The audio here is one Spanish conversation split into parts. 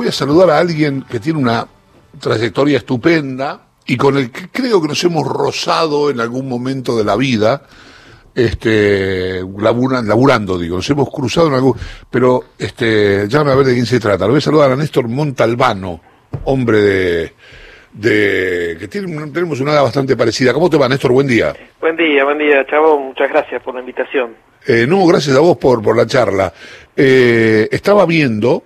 voy a saludar a alguien que tiene una trayectoria estupenda y con el que creo que nos hemos rozado en algún momento de la vida, este, laburando, digo, nos hemos cruzado en algún, pero, este, ya a ver de quién se trata. Lo voy a saludar a Néstor Montalbano, hombre de, de que tiene, tenemos una edad bastante parecida. ¿Cómo te va, Néstor? Buen día. Buen día, buen día, Chavo. Muchas gracias por la invitación. Eh, no, gracias a vos por, por la charla. Eh, estaba viendo.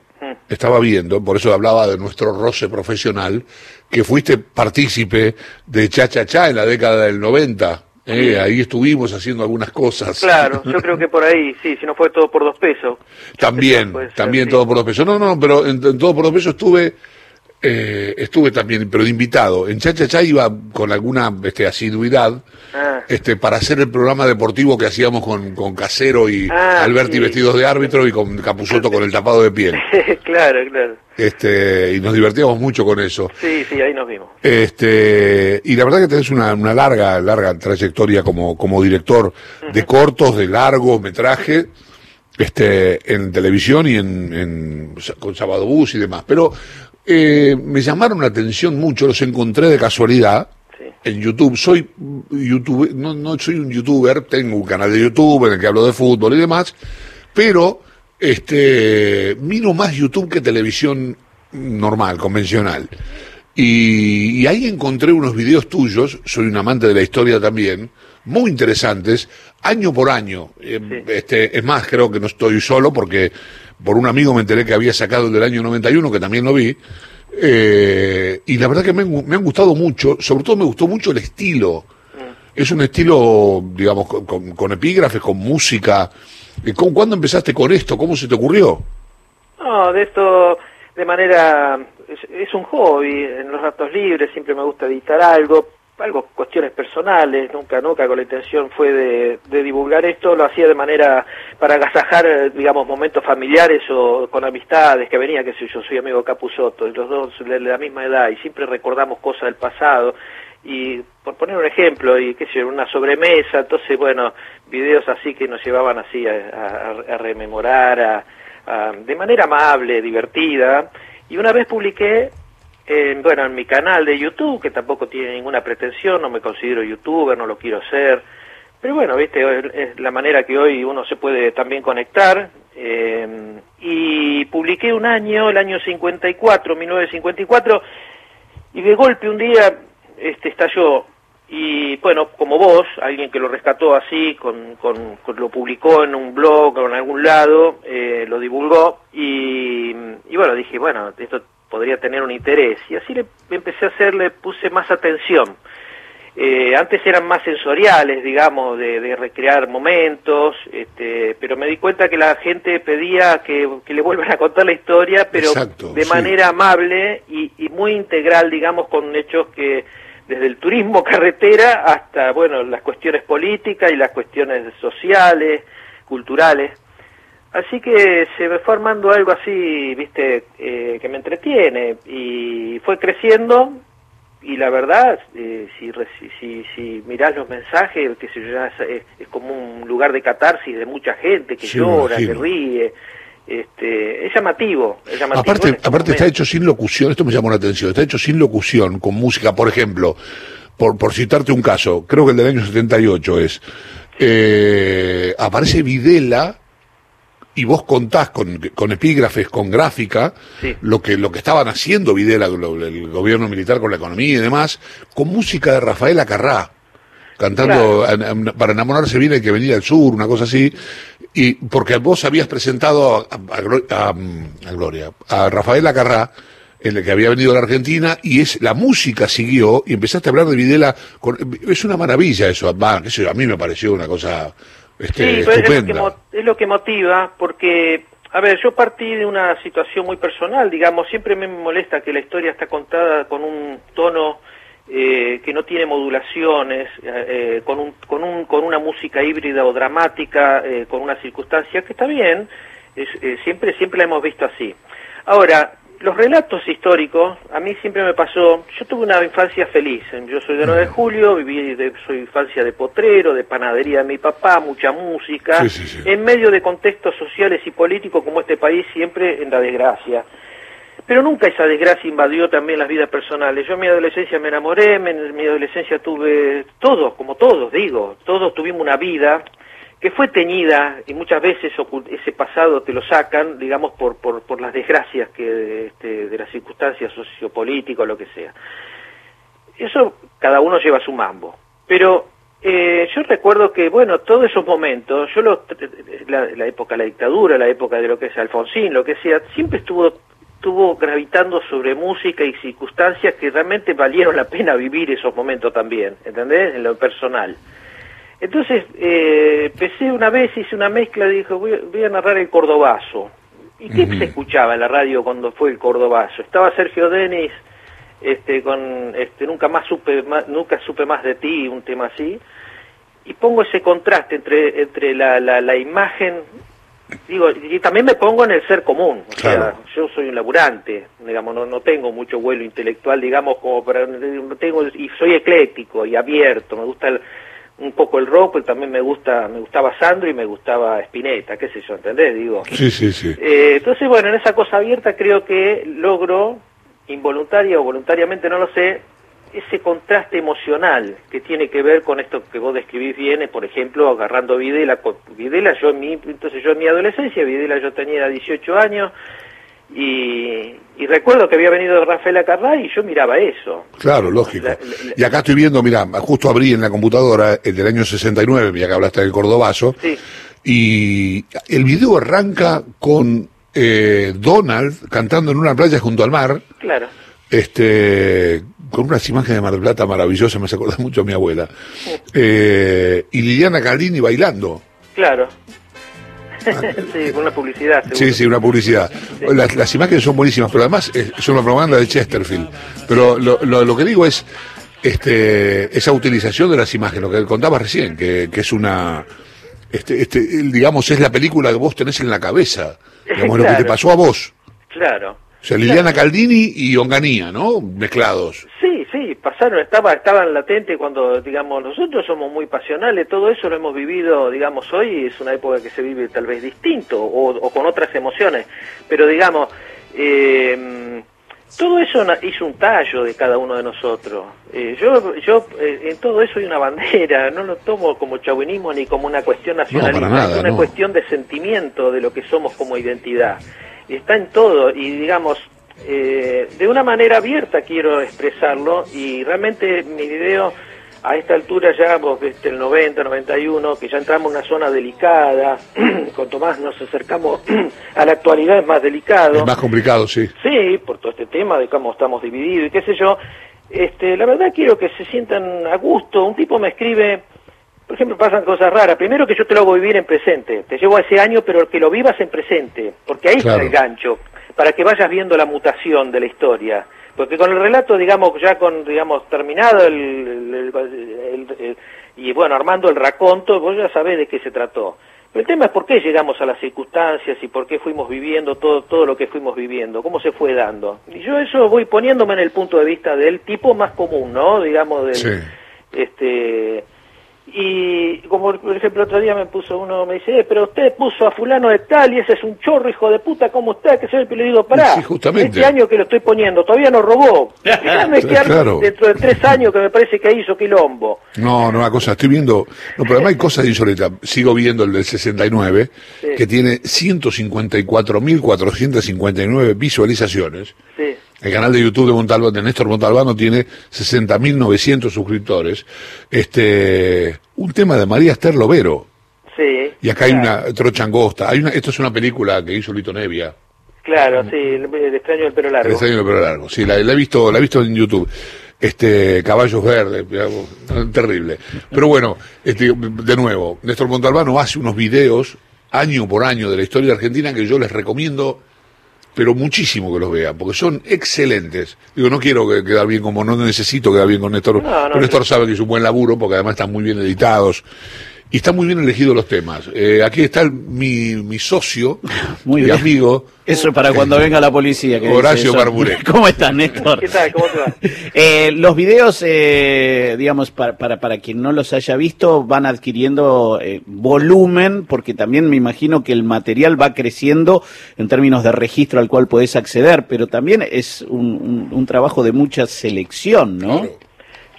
Estaba viendo, por eso hablaba de nuestro roce profesional, que fuiste partícipe de Cha Cha Cha en la década del 90. Eh, ahí estuvimos haciendo algunas cosas. Claro, yo creo que por ahí, sí, si no fue todo por dos pesos. También, también todo por dos pesos. No, no, pero en todo por dos pesos estuve eh, estuve también, pero de invitado. En Cha iba con alguna este, asiduidad ah. este, para hacer el programa deportivo que hacíamos con, con Casero y ah, Alberti vestidos de árbitro y con Capuzoto con el tapado de piel. claro, claro. Este, y nos divertíamos mucho con eso. Sí, sí, ahí nos vimos. Este, y la verdad que tenés una, una larga, larga trayectoria como, como director de cortos, de largos metrajes este, en televisión y en, en, con Sábado Bus y demás. Pero eh, me llamaron la atención mucho, los encontré de casualidad en YouTube. Soy YouTube, no, no soy un youtuber, tengo un canal de YouTube en el que hablo de fútbol y demás, pero este miro más YouTube que televisión normal, convencional. Y, ahí encontré unos videos tuyos, soy un amante de la historia también, muy interesantes, año por año. Eh, este, es más, creo que no estoy solo porque por un amigo me enteré que había sacado el del año 91, que también lo vi, eh, y la verdad que me, han gustado mucho, sobre todo me gustó mucho el estilo. Mm. Es un estilo, digamos, con, epígrafes, con música. ¿Cuándo empezaste con esto? ¿Cómo se te ocurrió? No, de esto, de manera, es un hobby. En los ratos libres siempre me gusta editar algo algo cuestiones personales, nunca, nunca con la intención fue de, divulgar esto, lo hacía de manera para agasajar, digamos, momentos familiares o con amistades que venía, que sé yo, soy amigo de Capusotto, los dos de la misma edad y siempre recordamos cosas del pasado y por poner un ejemplo, y qué sé yo, una sobremesa, entonces, bueno, videos así que nos llevaban así a, rememorar, de manera amable, divertida, y una vez publiqué bueno, en mi canal de YouTube, que tampoco tiene ninguna pretensión, no me considero youtuber, no lo quiero ser, pero bueno, viste, es la manera que hoy uno se puede también conectar, eh, y publiqué un año, el año 54, 1954, y de golpe un día este estalló, y bueno, como vos, alguien que lo rescató así, con, con, lo publicó en un blog o en algún lado, eh, lo divulgó, y, y bueno, dije, bueno, esto podría tener un interés. Y así le empecé a hacer, le puse más atención. Eh, antes eran más sensoriales, digamos, de, recrear momentos, este, pero me di cuenta que la gente pedía que, le vuelvan a contar la historia, pero de manera amable y, y, muy integral, digamos, con hechos que desde el turismo carretera hasta, bueno, las cuestiones políticas y las cuestiones sociales, culturales. Así que se me fue armando algo así, viste, eh, que me entretiene. Y fue creciendo y la verdad, eh, si, si, si, mirás los mensajes, que se es, como un lugar de catarsis de mucha gente que llora, que ríe. Este, es llamativo, es llamativo aparte, este aparte está hecho sin locución, esto me llamó la atención, está hecho sin locución, con música, por ejemplo, por, por citarte un caso, creo que el del año 78 es, eh, aparece Videla y vos contás con, con epígrafes, con gráfica, lo que lo que estaban haciendo Videla, el gobierno militar con la economía y demás, con música de Rafael Acarrá, cantando para enamorarse viene que venía del sur, una cosa así, y porque vos habías presentado a, a, Gloria, a Rafael Acarrá, en el que había venido a la Argentina, y es la música siguió, y empezaste a hablar de Videla, es una maravilla eso, a mí me pareció una cosa este, sí, es lo, que, motiva, porque, a ver, yo partí de una situación muy personal, digamos, siempre me molesta que la historia está contada con un tono eh, que no tiene modulaciones, eh, con, un, con, un, con una música híbrida o dramática, eh, con una circunstancia que está bien, siempre, siempre la hemos visto así. Ahora, los relatos históricos, a mí siempre me pasó, yo tuve una infancia feliz, yo soy de 9 de julio, viví de, soy infancia de potrero, de panadería de mi papá, mucha música, en medio de contextos sociales y políticos como este país siempre en la desgracia. pero nunca esa desgracia invadió también las vidas personales. Yo en mi adolescencia me enamoré, en mi adolescencia tuve todos, como todos digo, todos tuvimos una vida que fue teñida y muchas veces ese pasado te lo sacan, digamos, por, por, por las desgracias que este, de las circunstancias sociopolíticas o lo que sea. Eso cada uno lleva su mambo. Pero eh, yo recuerdo que, bueno, todos esos momentos, yo lo, la, la época de la dictadura, la época de lo que es Alfonsín, lo que sea, siempre estuvo estuvo gravitando sobre música y circunstancias que realmente valieron la pena vivir esos momentos también, ¿entendés? En lo personal. Entonces, eh, empecé una vez, hice una mezcla, dijo, voy, voy a narrar el cordobazo. ¿Y qué se escuchaba en la radio cuando fue el cordobazo? Estaba Sergio Denis, este, con, este, nunca más supe, nunca supe más de ti, un tema así, y pongo ese contraste entre, entre la, la, la imagen digo, y también me pongo en el ser común, o sea, yo soy un laburante, digamos, no, no tengo mucho vuelo intelectual, digamos, como para, no tengo, y soy ecléctico y abierto, me gusta un poco el rock, pero también me gusta, me gustaba Sandro y me gustaba Spinetta, qué sé yo, ¿entendés? Digo. Sí, sí, sí. Eh, entonces, bueno, en esa cosa abierta creo que logro, involuntaria o voluntariamente, no lo sé, ese contraste emocional que tiene que ver con esto que vos describís bien, por ejemplo, agarrando Videla, Videla yo en mi, entonces yo en mi adolescencia, Videla yo tenía 18 años, y, recuerdo que había venido Rafael Acarray y yo miraba eso. Claro, lógico. y acá estoy viendo, mira, justo abrí en la computadora el del año 69, ya que hablaste del Cordobazo, sí. y el video arranca con eh, Donald cantando en una playa junto al mar. Claro. Este, con unas imágenes de Mar del Plata maravillosas, me hace acordar mucho a mi abuela. Eh, y Liliana Caldini bailando. Claro. sí, una publicidad. Sí, sí, una publicidad. Las, imágenes son buenísimas, pero además es una propaganda de Chesterfield. Pero lo, lo, que digo es este, esa utilización de las imágenes, lo que contabas recién, que, que es una, este, este, digamos, es la película que vos tenés en la cabeza, digamos, lo que te pasó a vos. Claro. O sea, Liliana Caldini y Onganía, ¿no? Mezclados. Sí, sí, pasaron, estaba, estaban latentes cuando, digamos, nosotros somos muy pasionales, todo eso lo hemos vivido, digamos, hoy es una época que se vive tal vez distinto o, con otras emociones, pero digamos, eh, todo eso hizo un tallo de cada uno de nosotros. Eh, yo, yo eh, en todo eso hay una bandera, no lo tomo como chauvinismo ni como una cuestión nacionalista, es una cuestión de sentimiento de lo que somos como identidad está en todo y digamos, eh, de una manera abierta quiero expresarlo y realmente mi video a esta altura ya, vos desde el 90, 91, que ya entramos en una zona delicada, cuanto más nos acercamos a la actualidad es más delicado. Es más complicado, sí. Sí, por todo este tema de cómo estamos divididos y qué sé yo. Este, la verdad quiero que se sientan a gusto. Un tipo me escribe, por ejemplo, pasan cosas raras. Primero que yo te lo hago vivir en presente. Te llevo a ese año, pero que lo vivas en presente. Porque ahí está el gancho. Para que vayas viendo la mutación de la historia. Porque con el relato, digamos, ya con, digamos, terminado el, y bueno, armando el raconto, vos ya sabés de qué se trató. Pero el tema es por qué llegamos a las circunstancias y por qué fuimos viviendo todo, todo lo que fuimos viviendo, cómo se fue dando. Y yo eso voy poniéndome en el punto de vista del tipo más común, ¿no? Digamos, del, este, y como por ejemplo otro día me puso uno, me dice, eh, pero usted puso a fulano de tal y ese es un chorro hijo de puta, ¿cómo está? Que soy el le digo, pará, justamente. este año que lo estoy poniendo, todavía no robó. Déjame claro. dentro de tres años que me parece que hizo quilombo. No, no, una cosa, estoy viendo, no, pero además hay cosas insólitas. Sigo viendo el del 69, que tiene 154.459 visualizaciones. Sí. El canal de YouTube de, Montalbano, de Néstor Montalbano tiene 60.900 suscriptores. Este, un tema de María Esther Lovero. Sí. Y acá hay una trocha angosta. Hay una, esto es una película que hizo Lito Nevia. Claro, sí, el, extraño del pelo largo. El extraño del pelo largo, sí, la, he visto, la he visto en YouTube. Este, caballos verdes, terrible. Pero bueno, este, de nuevo, Néstor Montalbano hace unos videos año por año de la historia de Argentina que yo les recomiendo pero muchísimo que los vean, porque son excelentes. Digo, no quiero quedar bien como no necesito quedar bien con Néstor, pero Néstor sabe que es un buen laburo, porque además están muy bien editados. Y están muy bien elegidos los temas. Eh, aquí está el- mi, mi socio Muy y bien. amigo, Eso para cuando venga la policía. que Horacio. Barburé. ¿Cómo estás, Néstor? ¿Qué tal? ¿Cómo te va? Eh, los videos, eh, digamos, para, para, para quien no los haya visto, van adquiriendo eh, volumen, porque también me imagino que el material va creciendo en términos de registro al cual podés acceder, pero también es un, un- un trabajo de mucha selección, ¿no?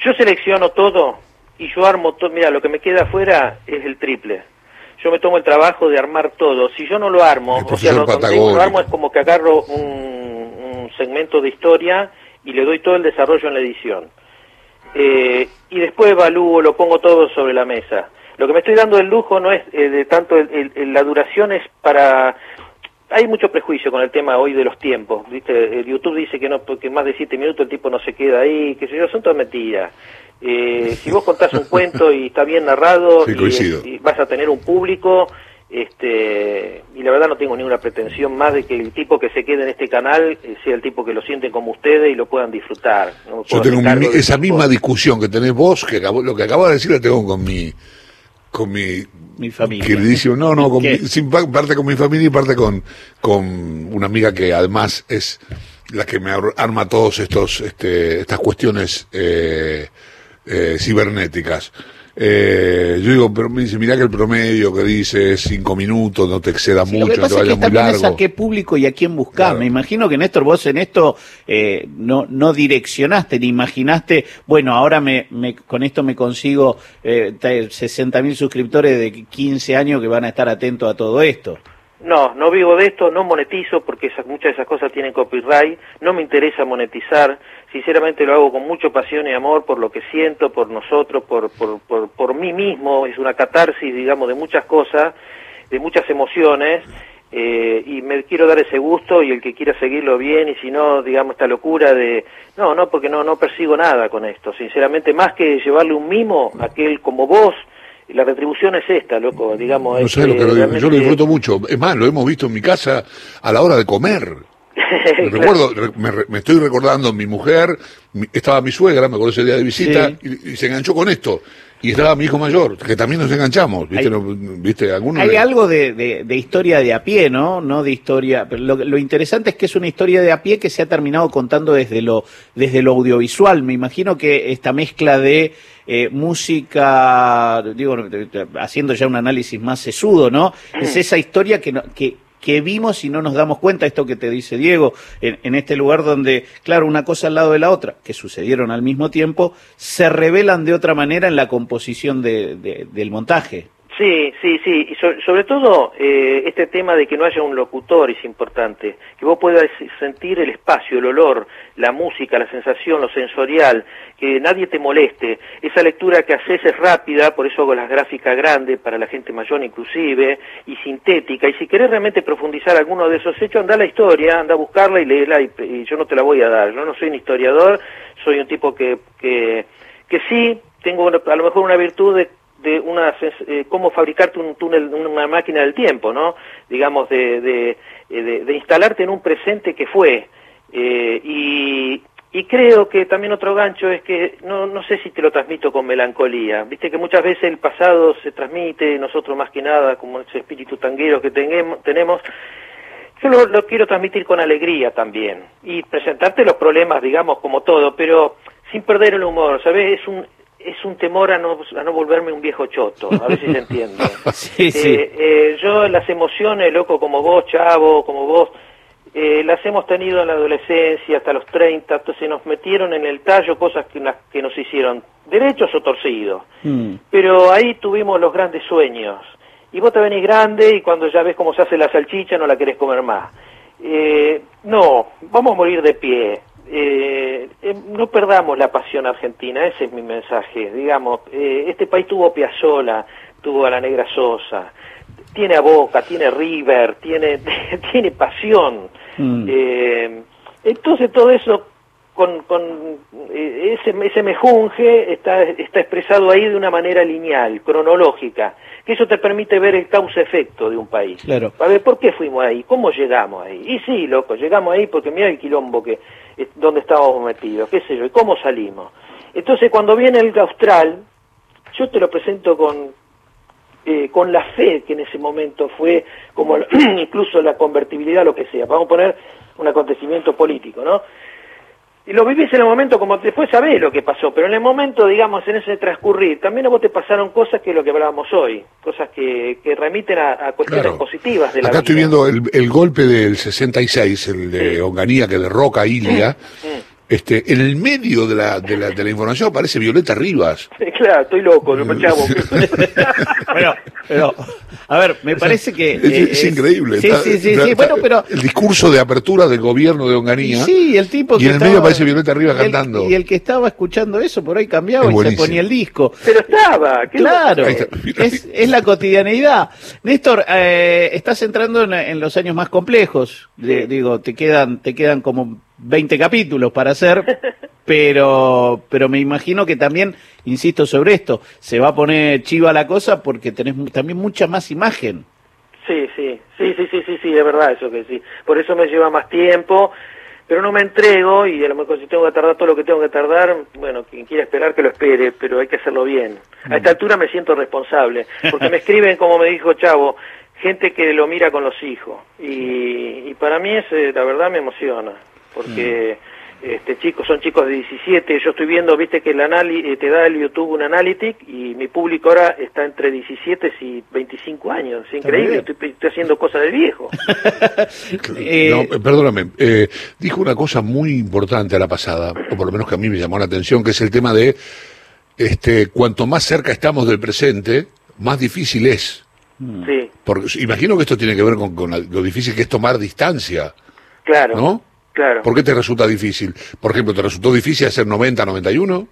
Yo selecciono todo y yo armo todo. Mira, lo que me queda afuera es el triple. Yo me tomo el trabajo de armar todo. Si yo no lo armo, El o sea, lo, lo armo es como que agarro un, un segmento de historia y le doy todo el desarrollo en la edición. Eh, y después evalúo, lo pongo todo sobre la mesa. Lo que me estoy dando el lujo no es eh, de tanto el- la duración es para hay mucho prejuicio con el tema hoy de los tiempos, ¿viste? El YouTube dice que no porque más de siete minutos el tipo no se queda ahí, que sé yo, son todas mentiras. Eh, si vos contás un cuento y está bien narrado Sí, y, vas a tener un público, este, y la verdad no tengo ninguna pretensión más de que el tipo que se quede en este canal eh, sea el tipo que lo siente como ustedes y lo puedan disfrutar. No Yo tengo de esa misma discusión que tenés vos, que acabo- lo que acabo de decir la tengo con mi, con mi Mi familia. queridísimo, no, no, con ¿Qué? mi- sin pa- parte con mi familia y parte con, con una amiga que además es la que me ar- arma todos estos, este, estas cuestiones eh, eh, cibernéticas. Eh, yo digo, pero me dice, mirá que el promedio que dice es cinco minutos, no te exceda Sí, lo mucho, que no te es que muy es a largo. qué público y a quién buscás. Claro. Me imagino que Néstor, vos en esto eh, no, no direccionaste ni imaginaste, bueno, ahora me, me- con esto me consigo eh, 60 mil suscriptores de 15 años que van a estar atentos a todo esto. No, no vivo de esto, no monetizo porque esas, muchas de esas cosas tienen copyright, no me interesa monetizar, sinceramente lo hago con mucho pasión y amor por lo que siento, por nosotros, por, por, por, por mí mismo, es una catarsis, digamos, de muchas cosas, de muchas emociones, eh, y me quiero dar ese gusto y el que quiera seguirlo bien y si no, digamos, esta locura de, no, no, porque no, no persigo nada con esto, sinceramente, más que llevarle un mimo a aquel como vos, la retribución es esta, loco, digamos. No es sé lo que lo digo, yo lo realmente- disfruto mucho. Es más, lo hemos visto en mi casa a la hora de comer. Me recuerdo, re- me, me estoy recordando, mi mujer, mi- estaba mi suegra, me acuerdo ese día de visita, Sí. y, y se enganchó con esto. Y estaba mi hijo mayor, que también nos enganchamos, ¿viste? Hay- No, ¿viste? Algunos Hay le- algo de, de- de historia de a pie, ¿no? No de historia. Pero lo, lo interesante es que es una historia de a pie que se ha terminado contando desde lo, desde lo audiovisual. Me imagino que esta mezcla de eh, música, digo, haciendo ya un análisis más sesudo, ¿no? Es esa historia que, no- que, que vimos y no nos damos cuenta, esto que te dice Diego, en, en este lugar donde, claro, una cosa al lado de la otra, que sucedieron al mismo tiempo, se revelan de otra manera en la composición de- de- del montaje. Sí, sí, sí. Y so- sobre todo eh, este tema de que no haya un locutor es importante. Que vos puedas sentir el espacio, el olor, la música, la sensación, lo sensorial, que nadie te moleste. Esa lectura que haces es rápida, por eso hago las gráficas grandes para la gente mayor inclusive, y sintética. Y si querés realmente profundizar alguno de esos hechos, anda a la historia, anda a buscarla y léela, y, y yo no te la voy a dar. Yo no soy un historiador, soy un tipo que, que, que sí, tengo a lo mejor una virtud de de una eh, cómo fabricarte un túnel una máquina del tiempo no digamos de de, eh, de- de instalarte en un presente que fue. Eh, y y creo que también otro gancho es que no no sé si te lo transmito con melancolía. Viste que muchas veces el pasado se transmite nosotros más que nada como ese espíritu tanguero que tenemos. Yo lo, lo quiero transmitir con alegría también y presentarte los problemas, digamos, como todo, pero sin perder el humor, ¿sabes? Es un es un temor a no, a no volverme un viejo choto, a ver si se entiende. Sí, sí. Eh, eh, yo las emociones, loco, como vos, chavo, como vos, eh, las hemos tenido en la adolescencia hasta los 30, entonces nos metieron en el tallo cosas que, que nos hicieron derechos o torcidos. Mm. Pero ahí tuvimos los grandes sueños. Y vos te venís grande y cuando ya ves cómo se hace la salchicha no la querés comer más. Eh, no, vamos a morir de pie. Eh, eh, no perdamos la pasión argentina, ese es mi mensaje. Digamos, eh, este país tuvo Piazzola, tuvo a la Negra Sosa, tiene a Boca, tiene River, tiene, tiene pasión. Mm. Eh, entonces todo eso con, con eh, ese, ese mejunje está, está expresado ahí de una manera lineal, cronológica, que eso te permite ver el causa-efecto de un país. Claro. A ver, ¿por qué fuimos ahí? ¿Cómo llegamos ahí? Y sí, loco, llegamos ahí porque mira el quilombo que eh, donde estábamos metidos, qué sé yo, y cómo salimos. Entonces, cuando viene el austral, yo te lo presento con eh, con la fe que en ese momento fue como incluso la convertibilidad, lo que sea. Vamos a poner un acontecimiento político, ¿no? Y lo vivís en el momento como después sabés lo que pasó, pero en el momento, digamos, en ese transcurrir, también a vos te pasaron cosas que es lo que hablábamos hoy, cosas que, que remiten a, cuestiones positivas de la Acá estoy viendo el, el, golpe del 66, el de Onganía que derroca a Ilia. Este, en el medio de la, de la, de la información aparece Violeta Rivas. claro, estoy loco, no chavo. bueno, pero, a ver, me parece que... Es, increíble. Sí, sí, sí, bueno, pero... El discurso de apertura del gobierno de Onganía. Sí, el tipo Y en el medio aparece Violeta Rivas cantando. Y el que estaba escuchando eso por ahí cambiaba y se ponía el disco. Pero estaba, Claro, es, es, la cotidianeidad. Néstor, eh, estás entrando en, los años más complejos. digo, te quedan, te quedan como 20 capítulos para hacer, pero, pero me imagino que también, insisto sobre esto, se va a poner chiva la cosa porque tenés también mucha más imagen. Sí, sí, sí, sí, sí, sí, sí, es verdad eso que sí. Por eso me lleva más tiempo, pero no me entrego y a lo mejor si tengo que tardar todo lo que tengo que tardar, bueno, quien quiera esperar que lo espere, pero hay que hacerlo bien. A esta altura me siento responsable, porque me escriben, como me dijo Chavo, gente que lo mira con los hijos y, y para mí es, eh, la verdad me emociona porque este, chicos son chicos de 17, yo estoy viendo, viste que el eh, te da el YouTube un analytic y mi público ahora está entre 17 y 25 años, es increíble, estoy, haciendo cosas de viejo. Eh, no, eh, perdóname, dijo una cosa muy importante a la pasada, o por lo menos que a mí me llamó la atención, que es el tema de, este, cuanto más cerca estamos del presente, más difícil es. Sí. Porque imagino que esto tiene que ver con, con lo difícil que es tomar distancia. Claro. ¿No? Claro. ¿Por qué te resulta difícil? Por ejemplo, ¿te resultó difícil hacer 90, 91?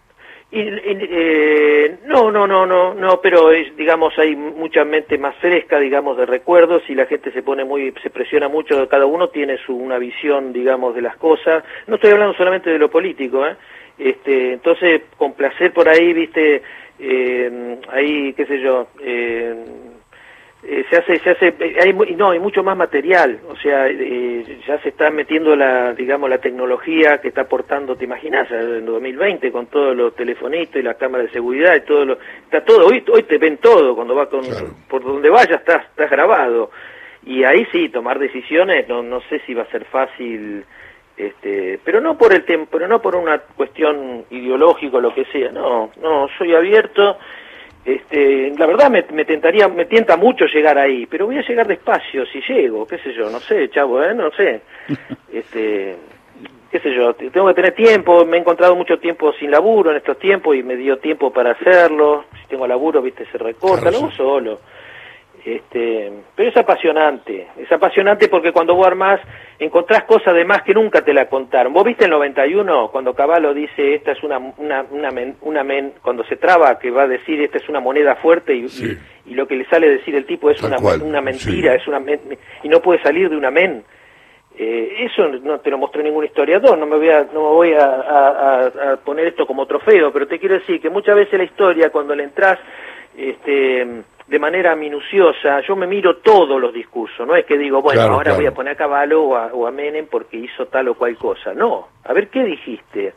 Y, eh, no, no, no, no, no, pero es, digamos hay mucha mente más fresca, digamos, de recuerdos y la gente se pone muy, se presiona mucho, cada uno tiene su una visión, digamos, de las cosas. No estoy hablando solamente de lo político, ¿eh? Este, entonces, con placer por ahí, viste, eh, ahí, qué sé yo, eh, eh, se hace se hace eh, hay no hay mucho más material o sea eh, ya se está metiendo la digamos la tecnología que está aportando te imaginas en 2020 con todos los telefonitos y la cámara de seguridad y todo lo está todo hoy hoy te ven todo cuando vas con por donde vayas estás estás grabado. Y ahí sí tomar decisiones no no sé si va a ser fácil este pero no por el tiempo pero no por una cuestión ideológica o lo que sea no no soy abierto este, la verdad me, me, tentaría, me tienta mucho llegar ahí, pero voy a llegar despacio si llego, qué sé yo, no sé, chavo, ¿eh? no sé. Este, qué sé yo, tengo que tener tiempo, me he encontrado mucho tiempo sin laburo en estos tiempos y me dio tiempo para hacerlo. Si tengo laburo, viste, se recorta, luego solo. Este, pero es apasionante, es apasionante porque cuando vos armás encontrás cosas de más que nunca te la contaron. Vos viste el 91 cuando Caballo dice esta es una una una, una men, cuando se traba que va a decir esta es una moneda fuerte y, y, lo que le sale decir el tipo es una, una mentira, es una y no puede salir de una men. Eh, eso no te lo mostró ningún historiador, no me voy a, no me voy a, a, a, poner esto como trofeo, pero te quiero decir que muchas veces la historia cuando le entras este de manera minuciosa, yo me miro todos los discursos, no es que digo, bueno, ahora voy a poner a Caballo o a, o a, Menem porque hizo tal o cual cosa, no, a ver qué dijiste.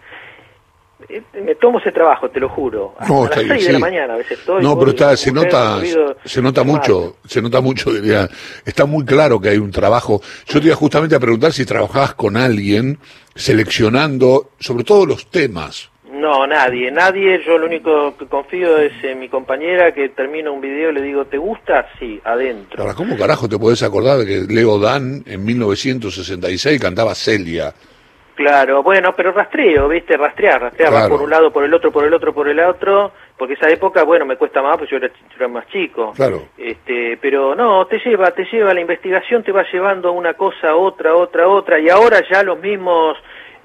Eh, me tomo ese trabajo, te lo juro. no, a las seis de la mañana a veces estoy. No, pero está, se nota, se nota mucho, se nota mucho, diría, está muy claro que hay un trabajo. Yo te iba justamente a preguntar si trabajabas con alguien seleccionando, sobre todo los temas, no, nadie, nadie. Yo lo único que confío es en mi compañera que termina un video y le digo, ¿te gusta? Sí, adentro. Ahora, ¿cómo carajo te podés acordar de que Leo Dan en 1966 cantaba Celia? Claro, bueno, pero rastreo, ¿viste? Rastrear, rastrear, por un lado, por el otro, por el otro, por el otro, porque esa época, bueno, me cuesta más, pues yo era, yo era más chico. Claro. Este, pero no, te lleva, te lleva, la investigación te va llevando a una cosa, otra, otra, otra, y ahora ya los mismos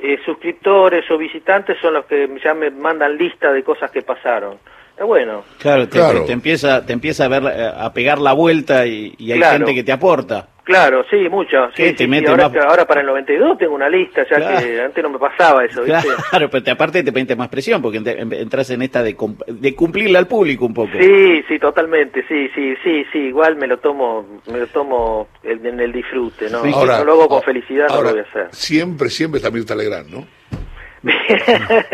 eh, suscriptores o visitantes son los que ya me mandan lista de cosas que pasaron. Es bueno. Claro, te, te, empieza, te empieza a, ver, a pegar la vuelta y, y hay gente que te aporta. Claro, sí, mucho. Sí, ahora, para el 92 tengo una lista, ya que antes no me pasaba eso, ¿viste? Claro, pero aparte te pones más presión porque entras en esta de, de cumplirle al público un poco. Sí, sí, totalmente, sí, sí, sí, sí, igual me lo tomo, me lo tomo en el disfrute, ¿no? no lo hago con felicidad, no lo voy a hacer. Siempre, siempre está Mirta Legrand, ¿no?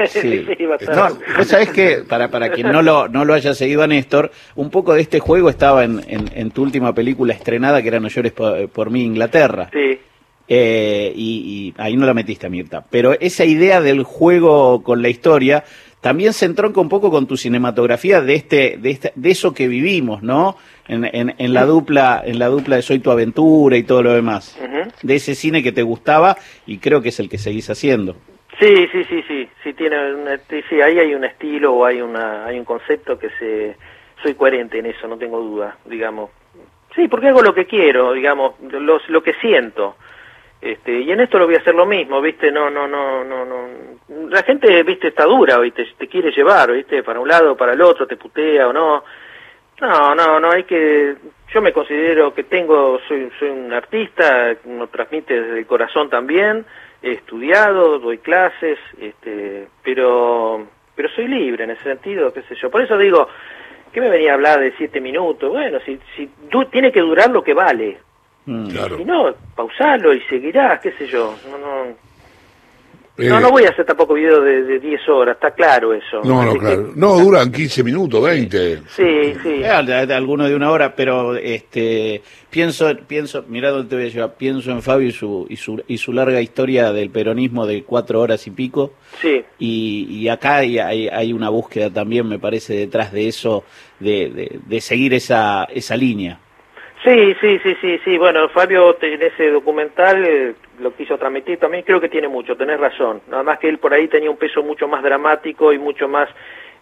Sí. no, sabés que, para, para quien no lo, no lo haya seguido a Néstor, un poco de este juego estaba en, en, tu última película estrenada, que era No llores por, mí, Inglaterra. Sí. Eh, y, y, ahí no la metiste, Mirta. Pero esa idea del juego con la historia también se entronca un poco con tu cinematografía de este, de, este, de eso que vivimos, ¿no? En, en, la dupla, en la dupla de Soy tu aventura y todo lo demás. De ese cine que te gustaba y creo que es el que seguís haciendo. Sí, sí, sí, sí, sí tiene sí, ahí hay un estilo o hay una, hay un concepto que se, soy coherente en eso, no tengo duda, digamos. Sí, porque hago lo que quiero, digamos, lo, lo que siento. Este, y en esto lo voy a hacer lo mismo, ¿viste? No, no, no, no, no. La gente, ¿viste? Está dura, ¿viste? Te quiere llevar, ¿viste? Para un lado, para el otro, te putea o no. No, no, no, hay que... Yo me considero que tengo, soy, soy un artista, lo transmite desde el corazón también, he estudiado, doy clases, este, pero, pero soy libre en ese sentido, qué sé yo. Por eso digo, ¿qué me venía a hablar de siete minutos? Bueno, si, si tiene que durar lo que vale, Mm. Claro. Y no, pausalo y seguirás, qué sé yo. No, no, no, no voy a hacer tampoco video de 10 horas, está claro eso. No, no, claro. No, duran 15 minutos, 20. Sí, sí. Eh, alguno de una hora, pero este pienso, pienso, mira dónde te voy a llevar, pienso en Fabio y su, y su, y su larga historia del peronismo de cuatro horas y pico. Sí. Y, y acá hay, hay, hay, una búsqueda también, me parece, detrás de eso, de, de, de seguir esa, esa línea. Sí, sí, sí, sí, sí. Bueno, Fabio en ese documental eh, lo quiso transmitir también, creo que tiene mucho, tenés razón. Nada más que él por ahí tenía un peso mucho más dramático y mucho más,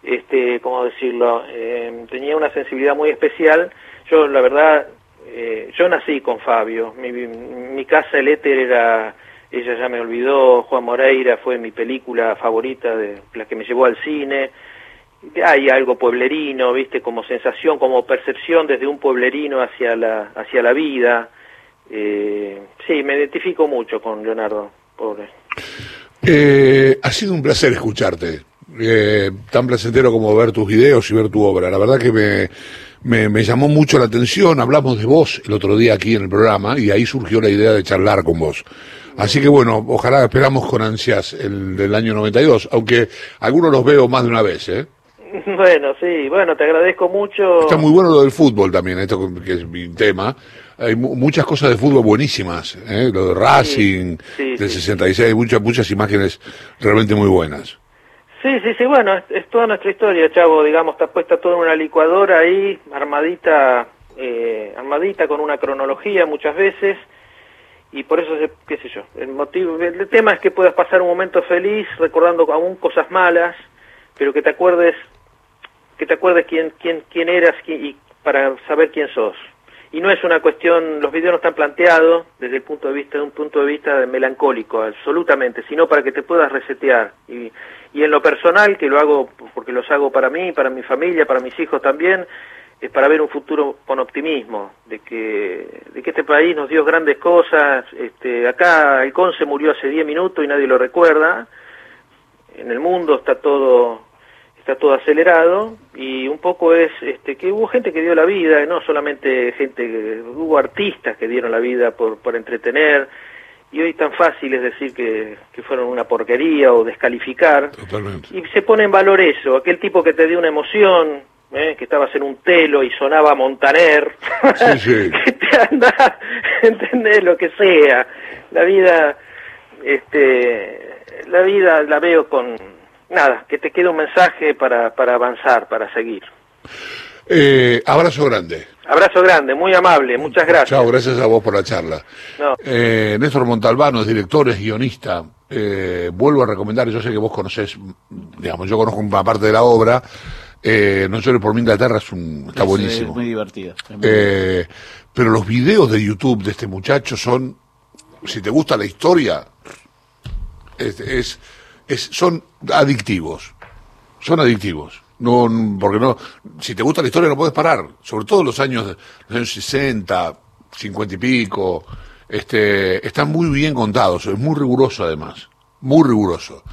este, ¿cómo decirlo? Eh, tenía una sensibilidad muy especial. Yo, la verdad, eh, yo nací con Fabio. Mi, mi casa, el éter, era, ella ya me olvidó, Juan Moreira fue mi película favorita, de la que me llevó al cine hay algo pueblerino, viste, como sensación, como percepción desde un pueblerino hacia la, hacia la vida. Eh, sí, me identifico mucho con Leonardo, pobre. Eh, ha sido un placer escucharte, eh, tan placentero como ver tus videos y ver tu obra. La verdad que me, me, me, llamó mucho la atención, hablamos de vos el otro día aquí en el programa y ahí surgió la idea de charlar con vos. Así que bueno, ojalá esperamos con ansias el del año 92, aunque algunos los veo más de una vez, ¿eh? Bueno, sí, bueno, te agradezco mucho. Está muy bueno lo del fútbol también, esto que es mi tema. Hay muchas cosas de fútbol buenísimas, ¿eh? lo de Racing, del 66, muchas, muchas imágenes realmente muy buenas. Sí, sí, sí, bueno, es, toda nuestra historia, chavo, digamos, está puesta toda en una licuadora ahí, armadita, eh, armadita con una cronología muchas veces, y por eso, qué sé yo, el motivo, el tema es que puedas pasar un momento feliz recordando aún cosas malas, pero que te acuerdes que te acuerdes quién, quién, quién eras y para saber quién sos. Y no es una cuestión, los videos no están planteados desde el punto de vista de un punto de vista melancólico, absolutamente, sino para que te puedas resetear. Y, y en lo personal, que lo hago porque los hago para mí, para mi familia, para mis hijos también, es para ver un futuro con optimismo, de que, de que este país nos dio grandes cosas. Este, acá el Conce murió hace 10 minutos y nadie lo recuerda. En el mundo está todo está todo acelerado y un poco es este, que hubo gente que dio la vida, no solamente gente, hubo artistas que dieron la vida por, por entretener, y hoy tan fácil es decir que, que fueron una porquería o descalificar. Y se pone en valor eso, aquel tipo que te dio una emoción, ¿eh? que estabas en un telo y sonaba Montaner, que te anda, entendés lo que sea. La vida, este, la vida la veo con nada, que te quede un mensaje para, para avanzar, para seguir. Eh, abrazo grande. Abrazo grande, muy amable, muchas gracias. Chao, gracias a vos por la charla. Eh, Néstor Montalbano es director, es guionista. Eh, vuelvo a recomendar, yo sé que vos conocés, digamos, yo conozco una parte de la obra. Eh, no solo por mi Inglaterra, es un, está buenísimo. Es muy divertido. Eh, pero los videos de YouTube de este muchacho son, si te gusta la historia, es son adictivos. Son adictivos. No, porque no, si te gusta la historia no puedes parar. Sobre todo los años, los años 60, 50 y pico. Este, están muy bien contados. Es muy riguroso además. Muy riguroso.